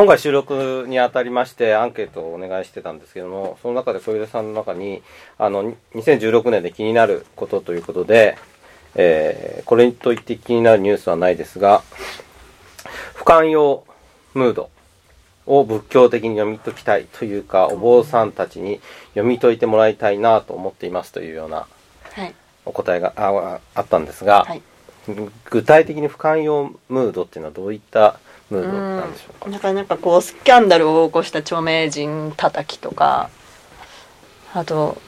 今回収録にあたりましてアンケートをお願いしてたんですけども、その中で小出さんの中に、あの、2016年で気になることということで、えー、これといって気になるニュースはないですが、不寛容ムードを仏教的に読み解きたいというか、お坊さんたちに読み解いてもらいたいなと思っていますというようなお答えがああったんですが、はい、具体的に不寛容ムードっていうのはどういったムードなんでしょうか。なかなかこうスキャンダルを起こした著名人叩きとかあと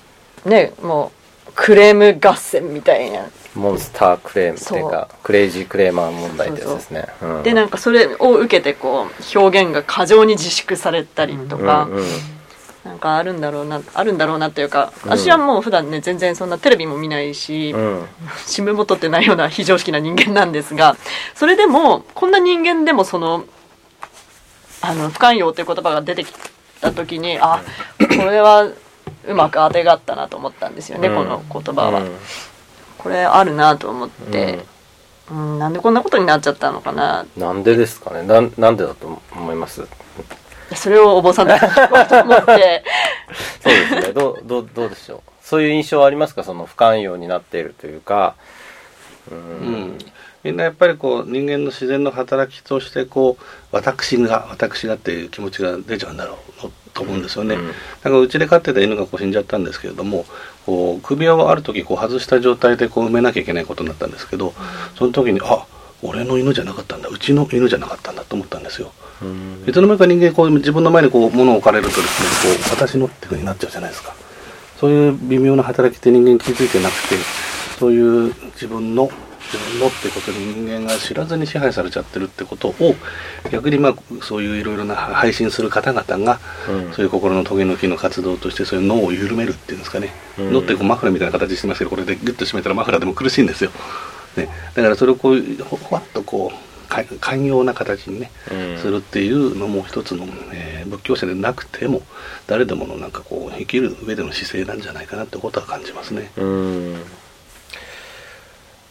ねもうクレーム合戦みたいな。モンスタークレームっていうかクレイジークレーマー問題ってやつですね。でなんかそれを受けてこう表現が過剰に自粛されたりとか、うんうんなんかあるんだろうなあるんだろうなっていうか、うん、私はもう普段ね全然そんなテレビも見ないし、うん、新聞も取ってないような非常識な人間なんですがそれでもこんな人間でもそのあの不寛容っていう言葉が出てきた時にあこれはうまくあてがったなと思ったんですよね、うん、この言葉は、これあるなと思って、うん、なんでこんなことになっちゃったのかななんでですかね。ななんでだと思います？それをお坊さんだと思って。そうですね。どうどうどうでしょう。そういう印象はありますか？その不寛容になっているというか。うん、みんなやっぱりこう人間の自然の働きとしてこう私が私がっていう気持ちが出ちゃうんだろうと思うんですよね、うん、だからうちで飼ってた犬がこう死んじゃったんですけれどもこう首輪をある時こう外した状態でこう埋めなきゃいけないことになったんですけどその時にあ俺の犬じゃなかったんだ。うちの犬じゃなかったんだと思ったんですよいつの間にか人間こう自分の前にこう物を置かれるとですねこう私のっていうふうになっちゃうじゃないですか。そういう微妙な働きって人間気づいてなくてそういう自分の自分のってことに人間が知らずに支配されちゃってるってことを逆にまあそういういろいろな配信する方々が、うん、そういう心のトゲの木の活動としてそういう脳を緩めるっていうんですかね、うん、脳ってこうマフラーみたいな形してますけどこれでギュッと締めたらマフラーでも苦しいんですよ、ね、だからそれをこうほわっとこう寛容な形にね、うん、するっていうのも一つの、えー、仏教者でなくても誰でものなんかこう生きる上での姿勢なんじゃないかなってことは感じますね。うん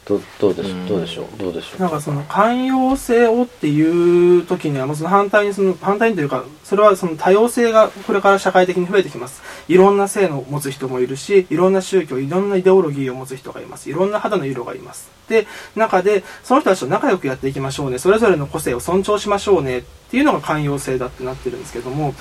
どどうでしょう、どうでしょう？どうでしょう？なんかその寛容性をっていう時にはもうその反対にその反対にというかそれはその多様性がこれから社会的に増えてきます。いろんな性のを持つ人もいるしいろんな宗教いろんなイデオロギーを持つ人がいます。いろんな肌の色がいます。で中でその人たちと仲良くやっていきましょうね。それぞれの個性を尊重しましょうねっていうのが寛容性だってなってるんですけども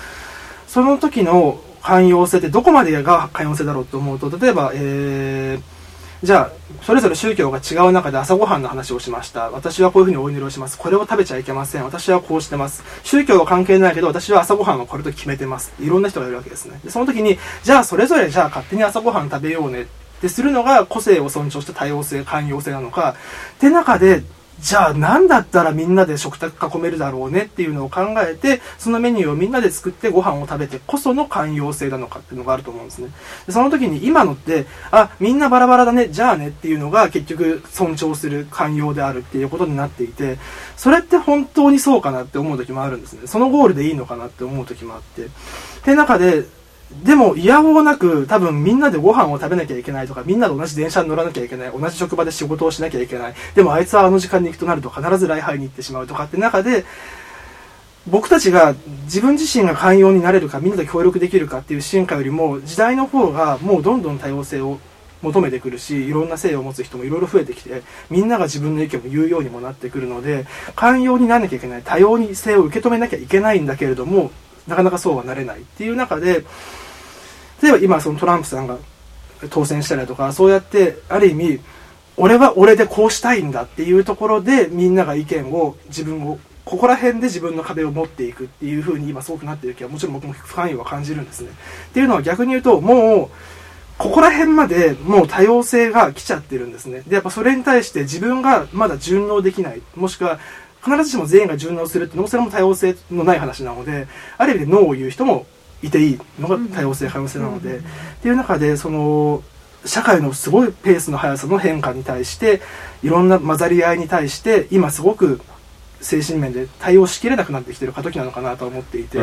その時の寛容性ってどこまでが寛容性だろうと思うと例えばえーじゃあ、それぞれ宗教が違う中で朝ごはんの話をしました。私はこういうふうにお祈りをします。これを食べちゃいけません。私はこうしてます。宗教は関係ないけど、私は朝ごはんはこれと決めてます。いろんな人がいるわけですね。でその時に、じゃあそれぞれじゃあ勝手に朝ごはん食べようねってするのが個性を尊重した多様性、寛容性なのか。って中で、じゃあ何だったらみんなで食卓囲めるだろうねっていうのを考えて、そのメニューをみんなで作ってご飯を食べてこその寛容性なのかっていうのがあると思うんですね。でその時に今のって、あ、みんなバラバラだね、じゃあねっていうのが結局尊重する寛容であるっていうことになっていて、それって本当にそうかなって思う時もあるんですね。そのゴールでいいのかなって思う時もあって。って中で、でも、いやおうなく、多分みんなでご飯を食べなきゃいけないとか、みんなで同じ電車に乗らなきゃいけない、同じ職場で仕事をしなきゃいけない、でもあいつはあの時間に行くとなると必ず礼拝に行ってしまうとかって中で、僕たちが自分自身が寛容になれるか、みんなで協力できるかっていう進化よりも、時代の方がもうどんどん多様性を求めてくるし、いろんな性を持つ人もいろいろ増えてきて、みんなが自分の意見を言うようにもなってくるので、寛容にならなきゃいけない、多様に性を受け止めなきゃいけないんだけれども、なかなかそうはなれないっていう中で、例えば今そのトランプさんが当選したりとか、そうやってある意味、俺は俺でこうしたいんだっていうところでみんなが意見を自分をここら辺で自分の壁を持っていくっていう風に今すごくなってる気はもちろん僕も不寛容は感じるんですね。っていうのは逆に言うともうここら辺までもう多様性が来ちゃってるんですね。で、やっぱそれに対して自分がまだ順応できない。もしくは必ずしも全員が順応するってのもそれも多様性のない話なので、ある意味でノーを言う人もいていいのが多様性可能性なので、っていう中でその社会のすごいペースの速さの変化に対していろんな混ざり合いに対して今すごく精神面で対応しきれなくなってきてる過渡期なのかなと思っていて。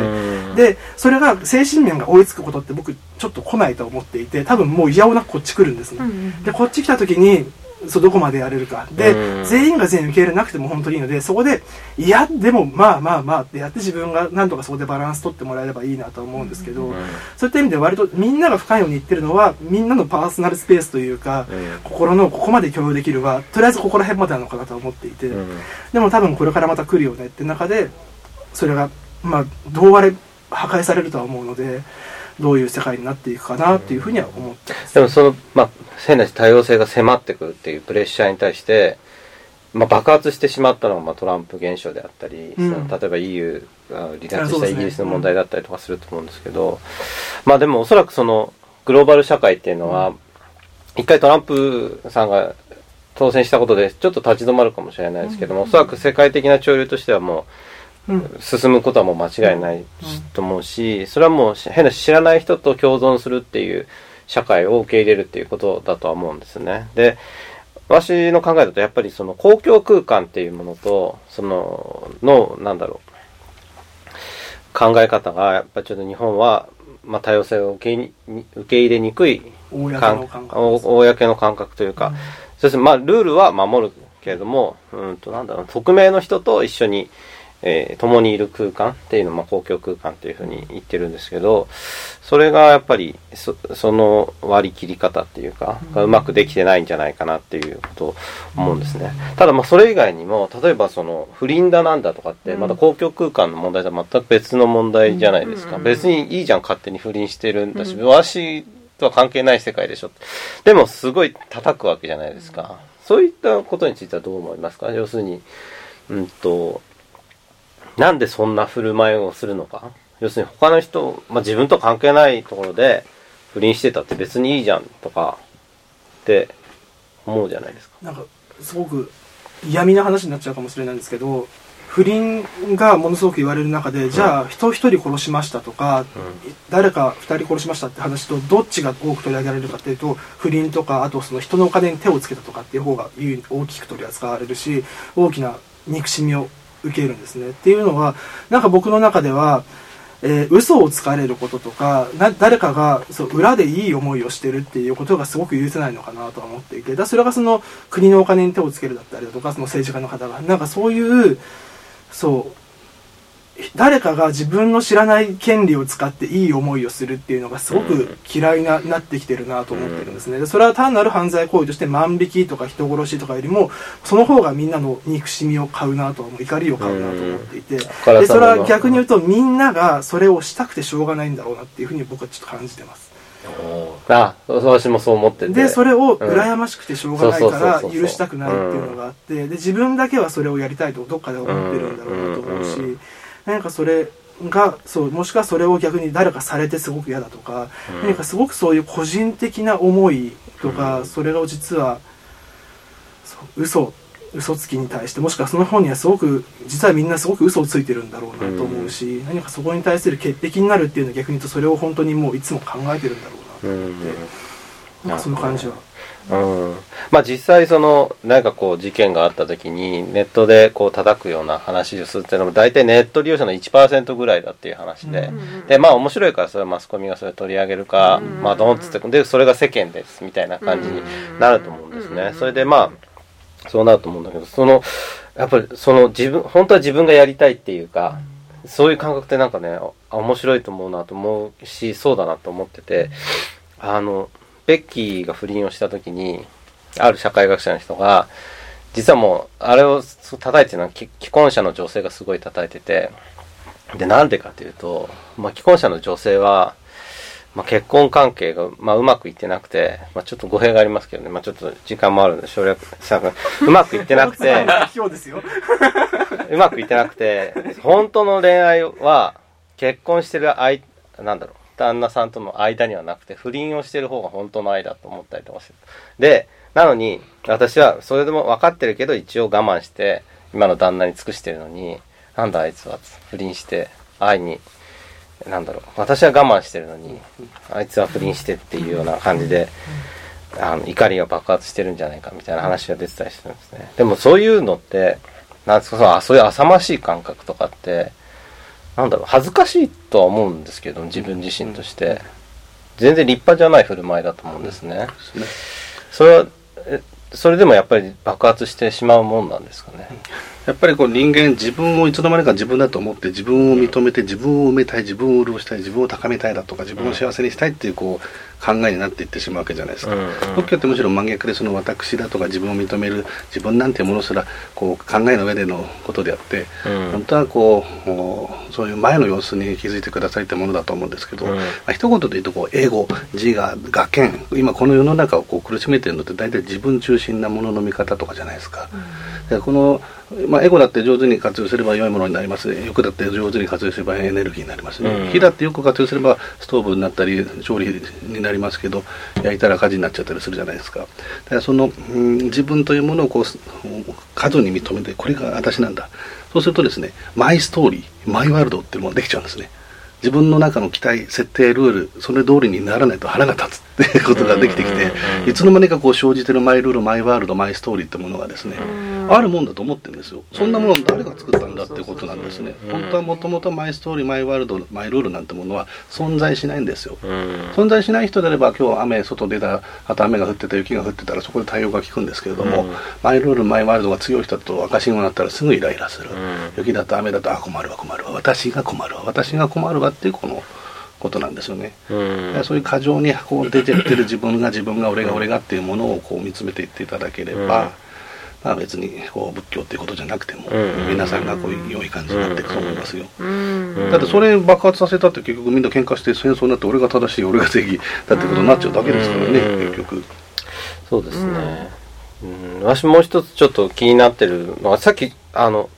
でそれが精神面が追いつくことって僕ちょっと来ないと思っていて多分もう嫌おなくこっち来るんですね。でこっち来た時にそうどこまでやれるか。で、うん。全員が全員受け入れなくても本当にいいのでそこでいやでもまあまあまあってやって自分がなんとかそこでバランス取ってもらえればいいなと思うんですけど、そういった意味で割とみんなが深いように言ってるのはみんなのパーソナルスペースというか、うん。心のここまで共有できるはとりあえずここら辺までなのかなとは思っていて、うん。でも多分これからまた来るよねって中でそれがまあどうあれ破壊されるとは思うのでどういう世界になっていくかなっていうふうには思ってます。でもその、まあ、変な話多様性が迫ってくるっていうプレッシャーに対して、まあ、爆発してしまったのが、まあ、トランプ現象であったり、うん。例えば EU が離脱したイギリスの問題だったりとかすると思うんですけど、まあでもおそらくそのグローバル社会っていうのは、一回トランプさんが当選したことでちょっと立ち止まるかもしれないですけども、おそらく世界的な潮流としてはもううん。進むことはもう間違いないと思うし、それはもう変な知らない人と共存するっていう社会を受け入れるっていうことだとは思うんですね。で、私の考えだとやっぱりその公共空間っていうものと、その、の、なんだろう、考え方がやっぱりちょっと日本は、まあ多様性を受けに受け入れにくい公の感感覚というか、そしてまあルールは守るけれども、うんとなんだろう、匿名の人と一緒に、えー共にいる空間っていうのをまあ公共空間っていうふうに言ってるんですけど、それがやっぱりそその割り切り方っていうか、がうまくできてないんじゃないかなっていうことを思うんですね。ただまあそれ以外にも、例えばその不倫だなんだとかって、また公共空間の問題とは全く別の問題じゃないですか。うん別にいいじゃん、勝手に不倫してるんだし、私とは関係ない世界でしょ。でもすごい叩くわけじゃないですか。そういったことについてはどう思いますか？要するに、うんと、なんでそんな振る舞いをするのか？要するに他の人、まあ、自分と関係ないところで不倫してたって別にいいじゃんとかって思うじゃないですか。なんかすごく嫌味な話になっちゃうかもしれないんですけど不倫がものすごく言われる中で、じゃあ人一人殺しましたとか、誰か二人殺しましたって話とどっちが多く取り上げられるかっていうと不倫とかあとその人のお金に手をつけたとかっていう方が大きく取り扱われるし大きな憎しみを受けるんですね。っていうのはなんか僕の中ではえー嘘をつかれることとか誰かがそう裏でいい思いをしてるっていうことがすごく許せないのかなとは思っていてだそれがその国のお金に手をつけるだったりだとかその政治家の方がなんかそういうそう誰かが自分の知らない権利を使っていい思いをするっていうのがすごく嫌いななってきてるなと思ってるんですね。でそれは単なる犯罪行為として万引きとか人殺しとかよりもその方がみんなの憎しみを買うなと怒りを買うなと思っていて。うん。でそれは逆に言うとみんながそれをしたくてしょうがないんだろうなっていうふうに僕はちょっと感じてます。あ、私もそう思ってて。でそれを羨ましくてしょうがないから許したくないっていうのがあって。で自分だけはそれをやりたいとどっかで思ってるんだろうなと思うし、うん何かそれがそうもしくはそれを逆に誰かされてすごく嫌だとか、何かすごくそういう個人的な思いとか、それを実はそう嘘嘘つきに対してもしくはその本にはすごく実はみんなすごく嘘をついてるんだろうなと思うし、何かそこに対する潔癖になるっていうのは逆に言うとそれを本当にもういつも考えてるんだろうなと思って、なんかその感じは。うん、まあ実際その何かこう事件があった時にネットでこう叩くような話をするっていうのも大体ネット利用者の1%ぐらいだっていう話で、でまあ面白いからそれはマスコミがそれを取り上げるか、まあドンっつってでそれが世間ですみたいな感じになると思うんですね、それでまあそうなると思うんだけどそのやっぱりその自分本当は自分がやりたいっていうか、そういう感覚ってなんかねあ面白いと思うなと思うしそうだなと思っててあのベッキーが不倫をした時にある社会学者の人が実はもうあれを叩いてるのは既既婚者の女性がすごい叩いててでなんでかというと、まあ、既婚者の女性は、まあ、結婚関係が、まあ、うまくいってなくて、まあ、ちょっと語弊がありますけどね、まあ、ちょっと時間もあるんで省略さうまくいってなくて今日ですよ。うまくいってなくて、本当の恋愛は結婚してる愛、なんだろう、旦那さんとの間にはなくて、不倫をしてる方が本当の愛だと思ったりとかしてる。で、なのに、私はそれでも分かってるけど、一応我慢して、今の旦那に尽くしてるのに、なんだあいつは不倫して、愛に、なんだろう、私は我慢してるのに、あいつは不倫してっていうような感じで、あの怒りが爆発してるんじゃないかみたいな話が出てたりするんですね。でもそういうのって、なんですか、そういう浅ましい感覚とかって、なんだろう、恥ずかしいとは思うんですけど、自分自身として。全然立派じゃない振る舞いだと思うんですね。それは、えそれでもやっぱり爆発してしまうもんなんですかね。やっぱりこう人間自分をいつの間にか自分だと思って自分を認めて自分を埋めたい自分を潤したい自分を高めたいだとか自分を幸せにしたいっていうこう考えになっていってしまうわけじゃないですか、うんうん。仏教ってむしろ真逆でその私だとか自分を認める自分なんていうものすらこう考えの上でのことであって、うん。本当はこうそういう前の様子に気づいてくださいってものだと思うんですけど、うん。まあ、一言で言うとこうエゴ自我我見今この世の中をこう苦しめてるのって大体自分中心なものの見方とかじゃないですか。でこの、まあ、エゴだって上手に活用すれば良いものになります。欲だって上手に活用すればエネルギーになります。ね、うん。火だってよく活用すればストーブになったり調理になりますけど焼いたら火事になっちゃったりするじゃないですか。だからその、うん、自分というものをこう過度に認めてこれが私なんだ。そうするとですねマイストーリーマイワールドっていうのものができちゃうんですね。自分の中の期待設定ルールそれ通りにならないと腹が立つっていうことができてきていつの間にかこう生じてるマイルールマイワールドマイストーリーってものがですねあるもんだと思ってるんですよ。そんなもの誰が作ったんだっていうことなんですね。うん。本当はもともとマイストーリーマイワールドマイルールなんてものは存在しないんですよ。うん。存在しない人であれば今日雨外出たあと雨が降ってた雪が降ってたらそこで対応が効くんですけれども、うん。マイルールマイワールドが強い人だと赤信号になったらすぐイライラする、うん。雪だと雨だとあ困るわ困るわ。私が困るわ。私が困るわ。っていうこのことなんですよね、うん。そういう過剰にこう出てってる自分が自分が俺が俺がっていうものをこう見つめていっていただければ、うんまあ別にこう仏教っていうことじゃなくても、うん皆さんがこういう良い感じになっていくと思いますよ、うんだってそれ爆発させたって結局みんな喧嘩して戦争になって俺が正しい俺が正義だってことになっちゃうだけですからね、うん結局。そうですね。うん、私もう一つちょっと気になってるのは、さっき、あの、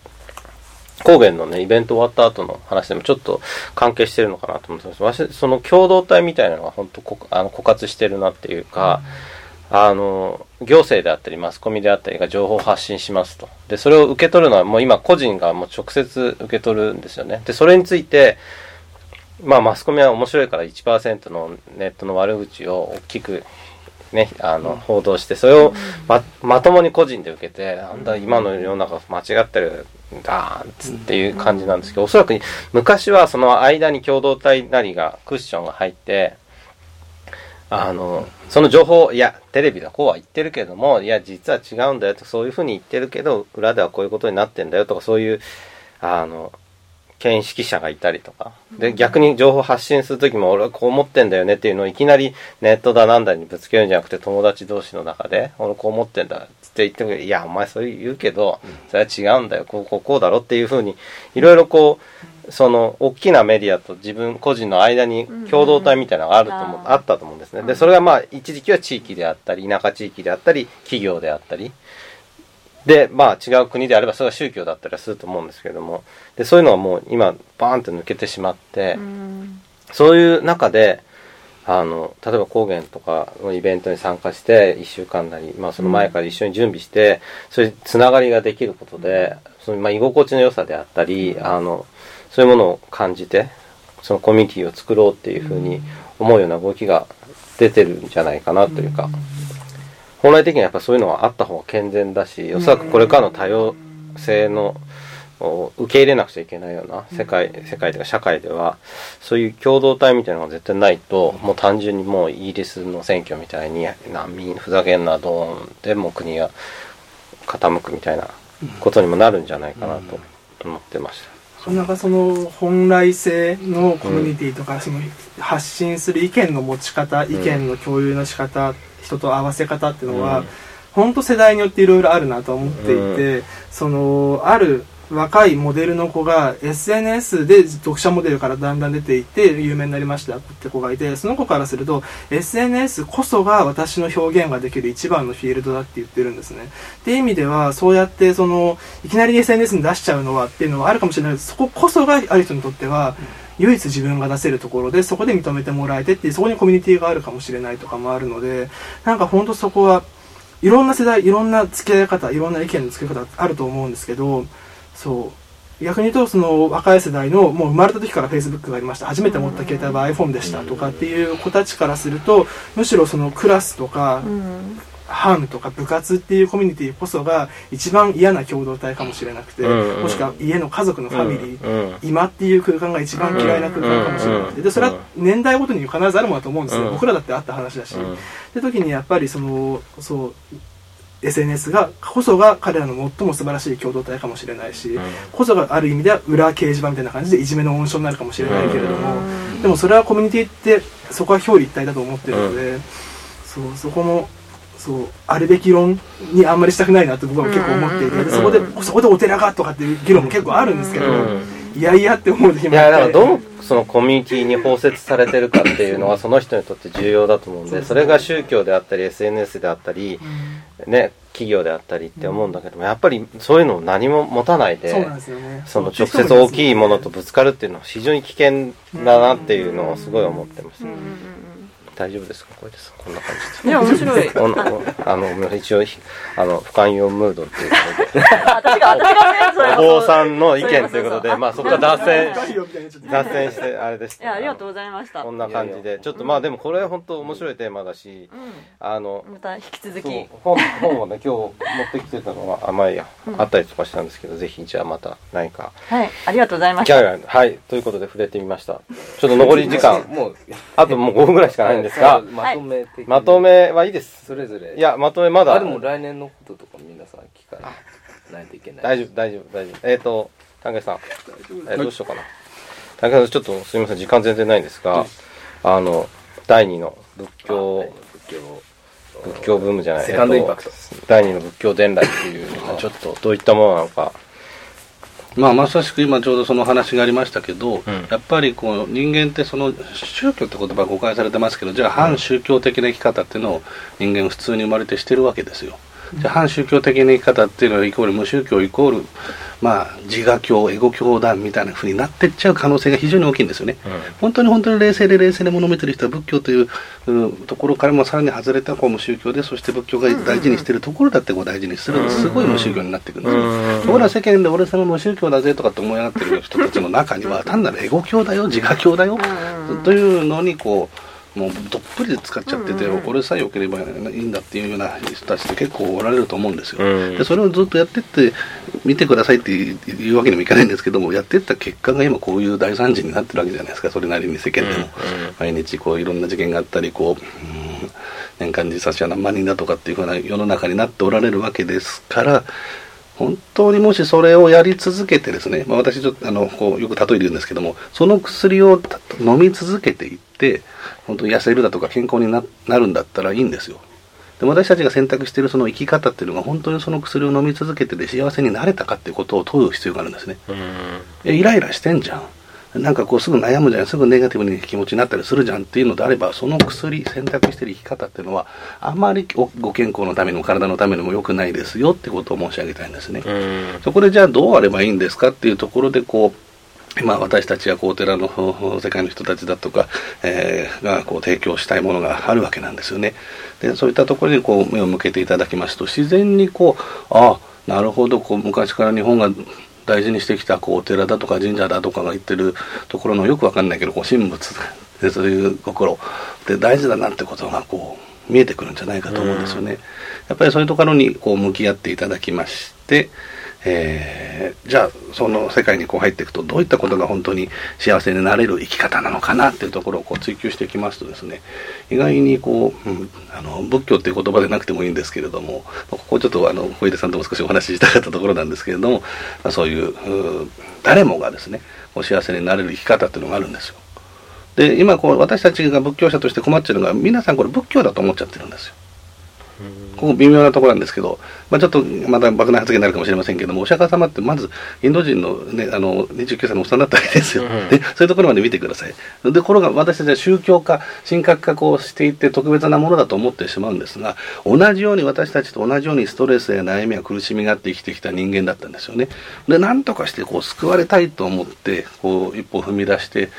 神戸のね、イベント終わった後の話でもちょっと関係してるのかなと思ってます。私、その共同体みたいなのが本当こあの枯渇してるなっていうか、あの、行政であったり、マスコミであったりが情報を発信しますと。で、それを受け取るのはもう今個人がもう直接受け取るんですよね。で、それについて、まあマスコミは面白いから1%のネットの悪口を大きくね、あの、報道して、それをま、まともに個人で受けて、なんだ、今の世の中間違ってるんだ、つっていう感じなんですけど、おそらく昔はその間に共同体なりが、クッションが入って、あ。の、その情報、いや、テレビだこうは言ってるけども、いや、実は違うんだよと、そういうふうに言ってるけど、裏ではこういうことになってんだよとか、そういう、あの、見識者がいたりとか。で、逆に情報発信するときも、俺はこう思ってんだよねっていうのをいきなりネットだなんだにぶつけるんじゃなくて、友達同士の中で、俺こう思ってんだって言っても、いや、お前そう言うけど、それは違うんだよ、こう、こう、こうだろっていうふうに、いろいろこう、その、大きなメディアと自分個人の間に共同体みたいなのがあると思う、うんあったと思うんですね。で、それがまあ、一時期は地域であったり、田舎地域であったり、企業であったり、で、まあ違う国であればそれは宗教だったりはすると思うんですけれども、で、そういうのはもう今バーンと抜けてしまって、うん。そういう中で、あの、例えば高原とかのイベントに参加して、1週間なり、まあその前から一緒に準備して、そういうつながりができることで、そのまあ居心地の良さであったり、あの、そういうものを感じて、そのコミュニティを作ろうっていうふうに思うような動きが出てるんじゃないかなというか、本来的にはやっぱそういうのはあった方が健全だし、おそらくこれからの多様性のを受け入れなくちゃいけないような世界、世界というか社会では、そういう共同体みたいなのが絶対ないと、もう単純にもうイギリスの選挙みたいに難民、ふざけんな、ドーンでもう国が傾くみたいなことにもなるんじゃないかなと思ってました。なんかその本来性のコミュニティとか、その発信する意見の持ち方、意見の共有の仕方人と合わせ方っていうのは、うん。本当世代によっていろいろあるなと思っていて、そのある若いモデルの子が SNS で読者モデルからだんだん出ていって有名になりましたって子がいてその子からすると SNS こそが私の表現ができる一番のフィールドだって言ってるんですね。っていう意味ではそうやってそのいきなり SNS に出しちゃうのはっていうのはあるかもしれない。けどそここそがある人にとっては唯一自分が出せるところでそこで認めてもらえてっていうそこにコミュニティがあるかもしれないとかもあるのでなんか本当そこはいろんな世代いろんな付き合い方いろんな意見の付け方あると思うんですけどそう。逆に言うとその若い世代のもう生まれた時からフェイスブックがありました。初めて持った携帯は iPhone でしたとかっていう子たちからするとむしろそのクラスとかうん班とか部活っていうコミュニティこそが一番嫌な共同体かもしれなくて、うんうん。もしくは家の家族のファミリー、うんうん。今っていう空間が一番嫌いな空間かもしれなくて、でそれは年代ごとに必ずあるものだと思うんですよ、うん。僕らだってあった話だし、うん。って時にやっぱりそのそう SNS がこそが彼らの最も素晴らしい共同体かもしれないし、こそがある意味では裏掲示板みたいな感じでいじめの温床になるかもしれないけれども、でもそれはコミュニティってそこは表裏一体だと思ってるので、そうそこもそうあるべき論にあんまりしたくないなって僕は結構思っていて、そこでそこでお寺がとかっていう議論も結構あるんですけど、いやいやって思う時もいやだからどうそのコミュニティに包摂されてるかっていうのはその人にとって重要だと思うんでそれが宗教であったり SNS であったり、ね企業であったりって思うんだけどもやっぱりそういうのを何も持たないでその直接大きいものとぶつかるっていうのは非常に危険だなっていうのをすごい思ってます。大丈夫ですか？これですこんな感じで。いや面白い。あの一応あの不寛容ムードっていうことで。私が私がねお坊さんの意見ということでまあそこから脱線脱線してあれでした。いやありがとうございました。こんな感じで。ちょっとまあでもこれ本当面白いテーマだし、あのまた引き続き。本本をね今日持ってきてたのが甘いや、あったりとかしたんですけどぜひじゃあまた何か。はいありがとうございました。はいということで触れてみました。ちょっと残り時間。もうあともう5分ぐらいしかないんですが、まとめ的まとめはいいです。それぞれ。いやまとめまだ。あでも来年のこととか皆さん聞かない。といけない。大丈夫大丈夫大丈夫。えっ、ー、と丹下さん、えー、どうしようかな。丹下さんちょっとすみません時間全然ないんですがあの第二の仏教仏教。ブームじゃないセカンドインパクト、第二の仏教伝来っていうちょっとどういったものなのかまあ、まさしく今ちょうどその話がありましたけど、うん、やっぱりこう人間ってその宗教って言葉が誤解されてますけどじゃあ反宗教的な生き方っていうのを人間普通に生まれてしてるわけですよ。じゃあ反宗教的な生き方っていうのはイコール無宗教イコールまあ自我教エゴ教団みたいなふうになってっちゃう可能性が非常に大きいんですよね、うん、本当に本当に冷静で冷静で物見てる人は仏教というところからもさらに外れたこう無宗教でそして仏教が大事にしているところだってこう大事にするすごい無宗教になっていくんですよ、うん、ところが世間で俺様無宗教だぜとかって思い上がってる人たちの中には単なるエゴ教だよ自我教だよというのにこうもうどっぷりで使っちゃってて、うんうん、これさえ良ければいいんだっていうような人たちって結構おられると思うんですよ、うん、でそれをずっとやってって見てくださいっていうわけにもいかないんですけどもやってった結果が今こういう大惨事になってるわけじゃないですか。それなりに世間でも、うんうん、毎日こういろんな事件があったりこう、うん、年間自殺者何万人だとかっていうふうな世の中になっておられるわけですから本当にもしそれをやり続けてですね、まあ、私ちょっとあのこうよく例えて言うんですけどもその薬を飲み続けていって本当に痩せるだとか健康になるんだったらいいんですよ。で私たちが選択しているその生き方っていうのが本当にその薬を飲み続けてで幸せになれたかっていうことを問う必要があるんですね。イライラしてんじゃん。なんかこうすぐ悩むじゃん。すぐネガティブに気持ちになったりするじゃんっていうのであればその薬選択してる生き方っていうのはあまりご健康のためにも体のためにも良くないですよってことを申し上げたいんですね。そこでじゃあどうあればいいんですかっていうところでこう今私たちはこうお寺の世界の人たちだとか、えー、がこう提供したいものがあるわけなんですよね。でそういったところにこう目を向けていただきますと自然にこうああなるほどこう昔から日本が大事にしてきたこうお寺だとか神社だとかが言ってるところのよくわかんないけどこう神仏でそういう心で大事だなってことがこう見えてくるんじゃないかと思うんですよね。やっぱりそういうところにこう向き合っていただきまして、えー、じゃあその世界にこう入っていくとどういったことが本当に幸せになれる生き方なのかなっていうところをこう追求していきますとですね意外にこう、うん、あの仏教っていう言葉でなくてもいいんですけれどもここちょっとあの小出さんとも少しお話ししたかったところなんですけれども、そういう誰もがですねお幸せになれる生き方っていうのがあるんですよ。で今こう私たちが仏教者として困ってるのが皆さんこれ仏教だと思っちゃってるんですよ。ここ微妙なところなんですけど、まあ、ちょっとまた爆弾発言になるかもしれませんけどもお釈迦様ってまずインド人の,、ね、あの29歳のおっさんだったわけですよ、うん、でそういうところまで見てください。でこれが私たちは宗教化神格化をしていって特別なものだと思ってしまうんですが同じように私たちと同じようにストレスや悩みや苦しみがあって生きてきた人間だったんですよね。で何とかしてこう救われたいと思ってこう一歩踏み出して、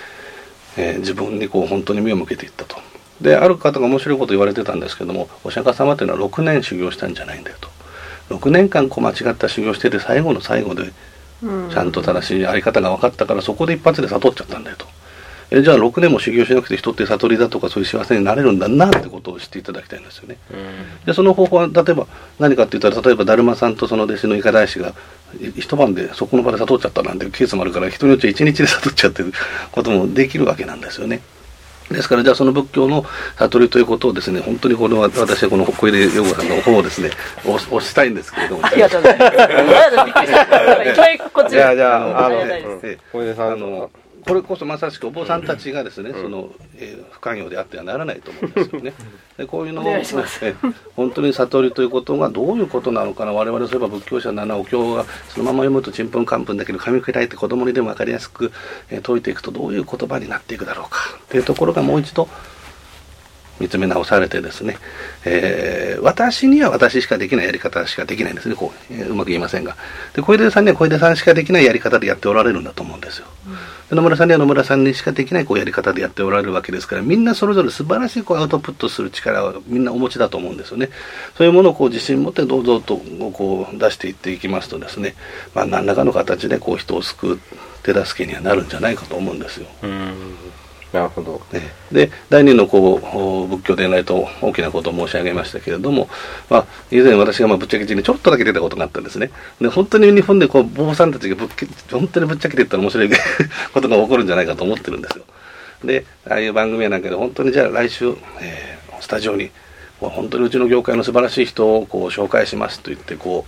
えー、自分にこう本当に目を向けていったと。である方が面白いこと言われてたんですけどもお釈迦様っていうのは6年修行したんじゃないんだよと6年間こう間違った修行してて最後の最後でちゃんと正しいあり方が分かったからそこで一発で悟っちゃったんだよとえじゃあ6年も修行しなくて人って悟りだとかそういう幸せになれるんだなってことを知っていただきたいんですよね。でその方法は例えば何かって言ったら例えばだるまさんとその弟子のいか大師が一晩でそこの場で悟っちゃったなんていうケースもあるから人によっては一日で悟っちゃってることもできるわけなんですよね。ですから、じゃあその仏教の悟りということをですね、本当にこの私はこの小出洋子さんの方をですね、押押したいんですけれども。ありがと うございます。いきなりこっちじゃあじゃああの小出さんあのこれこそまさしくお坊さんたちがですね、その、えー不寛容であってはならないと思うんですよね。でこういうのを、お願いします。えー本当に悟りということがどういうことなのかな。我々そういえば仏教者ならお経がそのまま読むとちんぷんかんぷんだけど噛み砕いて子供にでも分かりやすく、えー説いていくとどういう言葉になっていくだろうか。っていうところがもう一度見つめ直されてですね、えー私には私しかできないやり方しかできないんですね。こう、えーうまく言いませんが。で小出さんには小出さんしかできないやり方でやっておられるんだと思うんですよ、で野村さんには野村さんにしかできないこうやり方でやっておられるわけですからみんなそれぞれ素晴らしいこうアウトプットする力をみんなお持ちだと思うんですよね。そういうものをこう自信持って堂々とこう出していっていきますとですね、まあ、何らかの形でこう人を救う手助けにはなるんじゃないかと思うんですよ。うん。なるほど。ねで第二のこう仏教伝来と大きなことを申し上げましたけれども、まあ、以前私がまあぶっちゃけ地にちょっとだけ出たことがあったんですね。で本当に日本でこう坊さんたちがぶっ本当にぶっちゃけていったら面白いことが起こるんじゃないかと思ってるんですよ。でああいう番組やなんかで本当にじゃあ来週、えースタジオに本当にうちの業界の素晴らしい人をこう紹介しますと言ってこ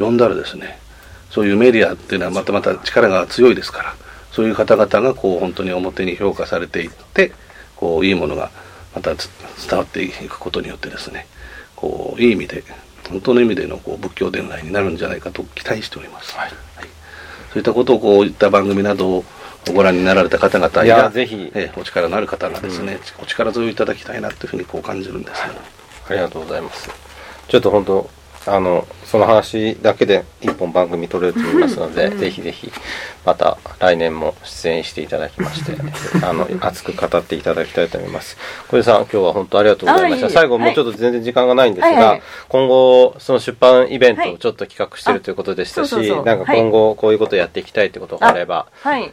う呼んだらですねそういうメディアっていうのはまたまた力が強いですからそういう方々がこう本当に表に評価されていってこういいものがまたつ伝わっていくことによってですねこういい意味で本当の意味でのこう仏教伝来になるんじゃないかと期待しております、はい。そういったことをこういった番組などをご覧になられた方々いやぜひ。えーお力のある方がですね、お力添えいただきたいなというふうにこう感じるんですよ、ありがとうございます。ちょっと本当、あの、その話だけで一本番組撮れると思いますので、ぜひぜひ、また来年も出演していただきまして、あの、熱く語っていただきたいと思います。小出さん、今日は本当ありがとうございました。最後、もうちょっと全然時間がないんですがはいはい、今後、その出版イベントはいをちょっと企画してるということでしたしあそうそうそ、うなんか今後こういうことをやっていきたいということがあれば、はい。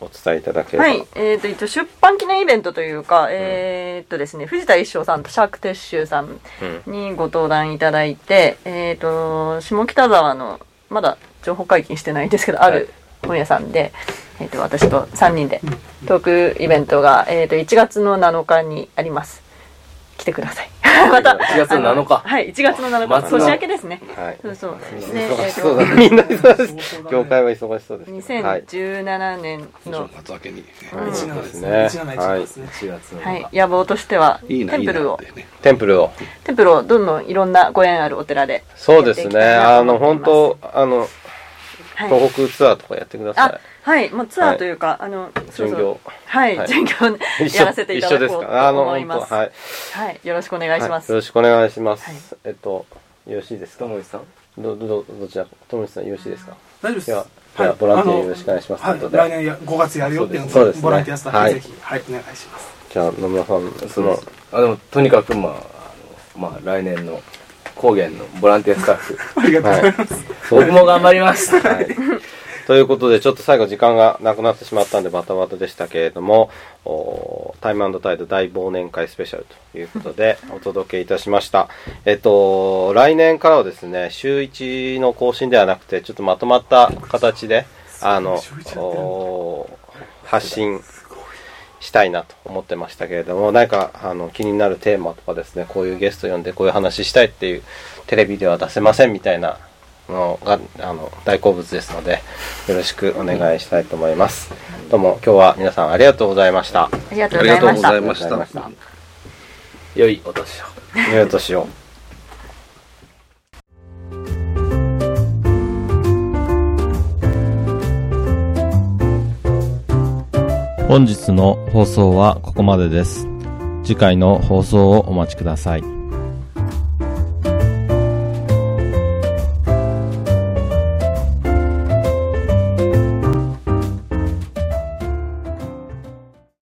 お伝えいただければ。はい。えっ、と、一応出版記念イベントというか、えっ、とですね、藤田一生さんとシャークテッシュさんにご登壇いただいて、えっ、と、下北沢の、まだ情報解禁してないんですけど、ある本屋さんで、えっ、と、私と3人でトークイベントが、えっ、と、1月の7日にあります。来てください。また、1月の7日あはい、1月の7日。年明けですね。はい。そうそう。忙しそうだ。みんな忙しい。業界は忙しそうです。はい。2017年の、松明けに、17ですね。ね17ですね。4月のはい、野望としては、いいなテンプルをテンプルを。テンプルをどんどんいろんなご縁あるお寺で。そうですね。やっていきたいなとあの、本ます当あの、はい。東北ツアーとかやってくださあ、はい、もうツアーというか、あの、そうはい、はい。巡業やらせていただこうと一緒ですか？あの、思い。ます。はい。はい、よろしくお願いします。はいよろしくお願いします。はい。えっと、よろしいですか？友井さん。ど、ど、どどちらか、ともしさんよろしいですか？大丈夫です。ではではボランティアよろしくお願いしますはい来年や5月やるよっていうのでボランティアスタッはい。フぜひ、はい、お願いします。じゃあ、野村さん、その、あでもとにかくまああのまあ来年の高原のボランティアスタッフ。ありがとうございます。そう僕も頑張ります。はい。ということで、ちょっと最後時間がなくなってしまったんでバタバタでしたけれども、おタイムタイド大忘年会スペシャルということでお届けいたしました。えっと、来年からはですね、週1の更新ではなくて、ちょっとまとまった形で、あの発信したいなと思ってましたけれども、何かあの気になるテーマとかですね、こういうゲスト呼んでこういう話したいっていうテレビでは出せませんみたいなのがあの大好物ですので、よろしくお願いしたいと思います。どうも今日は皆さんありがとうございました。ありがとうあございましたりがとうござい。ました良いお年を良いお年を。本日の放送はここまでです。次回の放送をお待ちください。